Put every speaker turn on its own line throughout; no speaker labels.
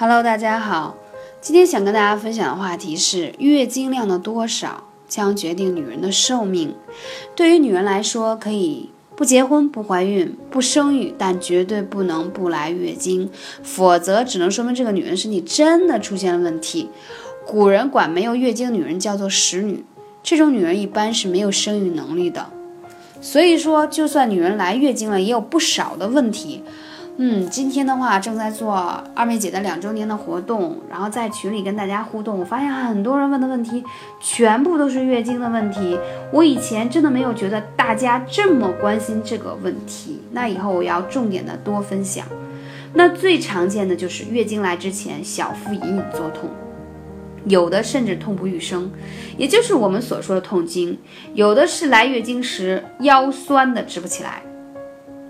Hello，大家好，今天想跟大家分享的话题是月经量的多少将决定女人的寿命。对于女人来说，可以不结婚、不怀孕、不生育，但绝对不能不来月经，否则只能说明这个女人身体真的出现了问题。古人管没有月经的女人叫做使女，这种女人一般是没有生育能力的。所以说，就算女人来月经了，也有不少的问题。嗯，今天的话正在做二妹姐的两周年的活动，然后在群里跟大家互动，我发现很多人问的问题全部都是月经的问题。我以前真的没有觉得大家这么关心这个问题，那以后我要重点的多分享。那最常见的就是月经来之前小腹隐隐作痛，有的甚至痛不欲生，也就是我们所说的痛经；有的是来月经时腰酸的直不起来，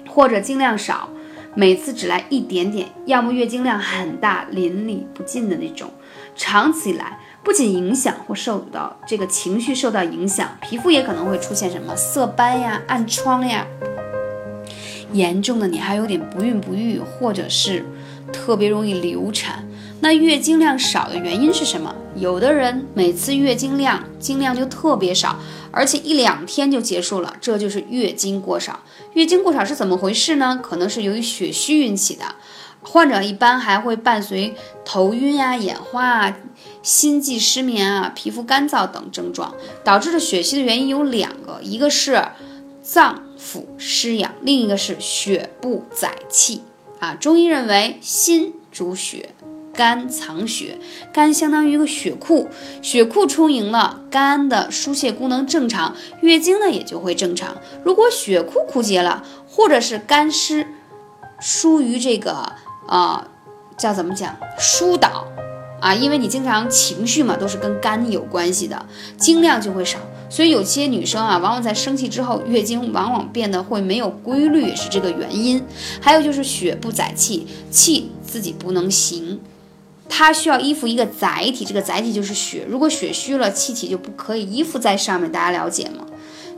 或者经量少。每次只来一点点，要么月经量很大、淋漓不尽的那种，长此以来，不仅影响或受到这个情绪受到影响，皮肤也可能会出现什么色斑呀、暗疮呀。严重的你还有点不孕不育，或者是特别容易流产。那月经量少的原因是什么？有的人每次月经量经量就特别少，而且一两天就结束了，这就是月经过少。月经过少是怎么回事呢？可能是由于血虚引起的，患者一般还会伴随头晕啊、眼花啊、心悸、失眠啊、皮肤干燥等症状。导致的血虚的原因有两个，一个是脏腑失养，另一个是血不载气啊。中医认为心主血。肝藏血，肝相当于一个血库，血库充盈了，肝的疏泄功能正常，月经呢也就会正常。如果血库枯竭了，或者是肝湿疏于这个啊，叫怎么讲疏导啊？因为你经常情绪嘛，都是跟肝有关系的，经量就会少。所以有些女生啊，往往在生气之后，月经往往变得会没有规律，是这个原因。还有就是血不载气，气自己不能行。它需要依附一个载体，这个载体就是血。如果血虚了，气体就不可以依附在上面，大家了解吗？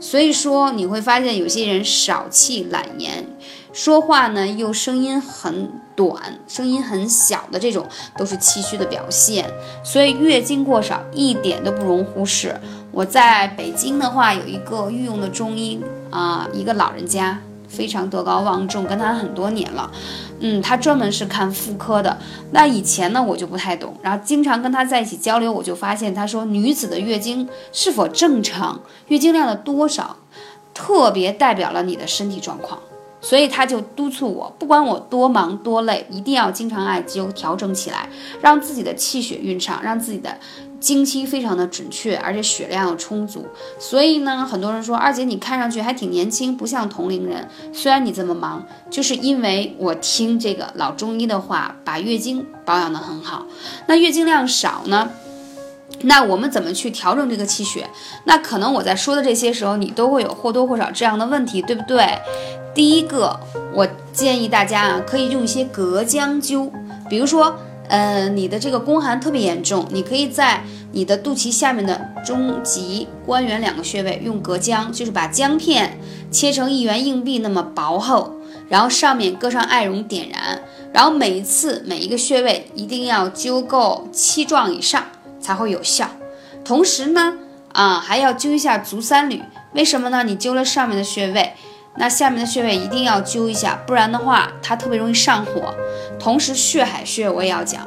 所以说你会发现有些人少气懒言，说话呢又声音很短，声音很小的这种都是气虚的表现。所以月经过少一点都不容忽视。我在北京的话有一个御用的中医啊，一个老人家。非常德高望重，跟他很多年了，嗯，他专门是看妇科的。那以前呢，我就不太懂，然后经常跟他在一起交流，我就发现他说女子的月经是否正常，月经量的多少，特别代表了你的身体状况。所以他就督促我，不管我多忙多累，一定要经常艾灸调整起来，让自己的气血运畅，让自己的经期非常的准确，而且血量要充足。所以呢，很多人说二姐你看上去还挺年轻，不像同龄人。虽然你这么忙，就是因为我听这个老中医的话，把月经保养的很好。那月经量少呢？那我们怎么去调整这个气血？那可能我在说的这些时候，你都会有或多或少这样的问题，对不对？第一个，我建议大家啊，可以用一些隔姜灸，比如说，呃，你的这个宫寒特别严重，你可以在你的肚脐下面的中极、关元两个穴位用隔姜，就是把姜片切成一元硬币那么薄厚，然后上面搁上艾绒点燃，然后每一次每一个穴位一定要灸够七壮以上才会有效。同时呢，啊，还要灸一下足三里，为什么呢？你灸了上面的穴位。那下面的穴位一定要灸一下，不然的话它特别容易上火。同时血海穴我也要讲，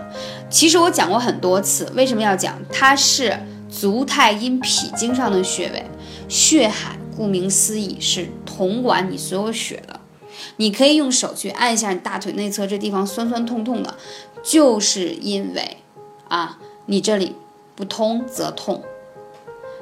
其实我讲过很多次，为什么要讲？它是足太阴脾经上的穴位，血海顾名思义是统管你所有血的。你可以用手去按一下你大腿内侧这地方酸酸痛痛的，就是因为啊你这里不通则痛。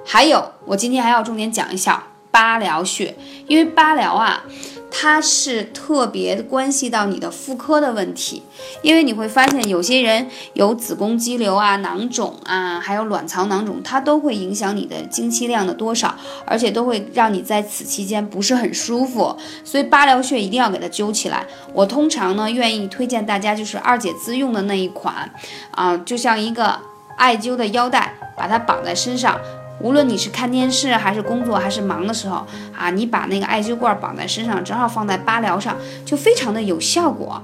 还有，我今天还要重点讲一下。八髎穴，因为八髎啊，它是特别关系到你的妇科的问题。因为你会发现，有些人有子宫肌瘤啊、囊肿啊，还有卵巢囊肿，它都会影响你的经期量的多少，而且都会让你在此期间不是很舒服。所以八髎穴一定要给它灸起来。我通常呢，愿意推荐大家就是二姐自用的那一款啊，就像一个艾灸的腰带，把它绑在身上。无论你是看电视还是工作还是忙的时候啊，你把那个艾灸罐绑在身上，正好放在八髎上，就非常的有效果。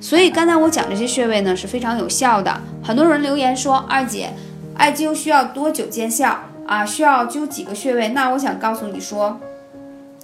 所以刚才我讲这些穴位呢是非常有效的。很多人留言说，二姐，艾灸需要多久见效啊？需要灸几个穴位？那我想告诉你说，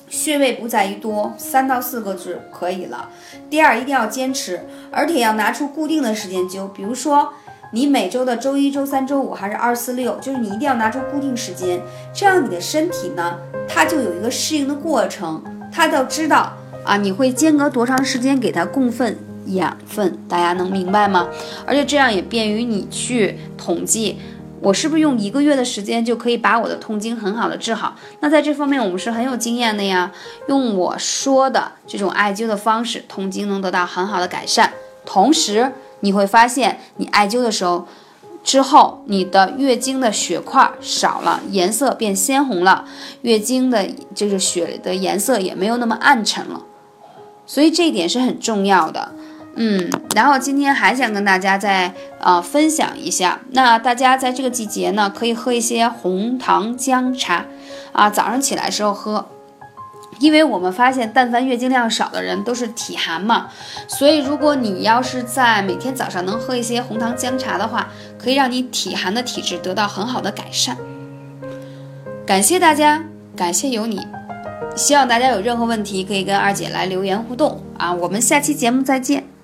穴位不在于多，三到四个就可以了。第二，一定要坚持，而且要拿出固定的时间灸，比如说。你每周的周一、周三、周五还是二四六，就是你一定要拿出固定时间，这样你的身体呢，它就有一个适应的过程，它就知道啊，你会间隔多长时间给它供分养分，大家能明白吗？而且这样也便于你去统计，我是不是用一个月的时间就可以把我的痛经很好的治好？那在这方面我们是很有经验的呀，用我说的这种艾灸的方式，痛经能得到很好的改善，同时。你会发现，你艾灸的时候，之后你的月经的血块少了，颜色变鲜红了，月经的就是血的颜色也没有那么暗沉了，所以这一点是很重要的。嗯，然后今天还想跟大家再呃分享一下，那大家在这个季节呢，可以喝一些红糖姜茶，啊，早上起来时候喝。因为我们发现，但凡月经量少的人都是体寒嘛，所以如果你要是在每天早上能喝一些红糖姜茶的话，可以让你体寒的体质得到很好的改善。感谢大家，感谢有你，希望大家有任何问题可以跟二姐来留言互动啊，我们下期节目再见。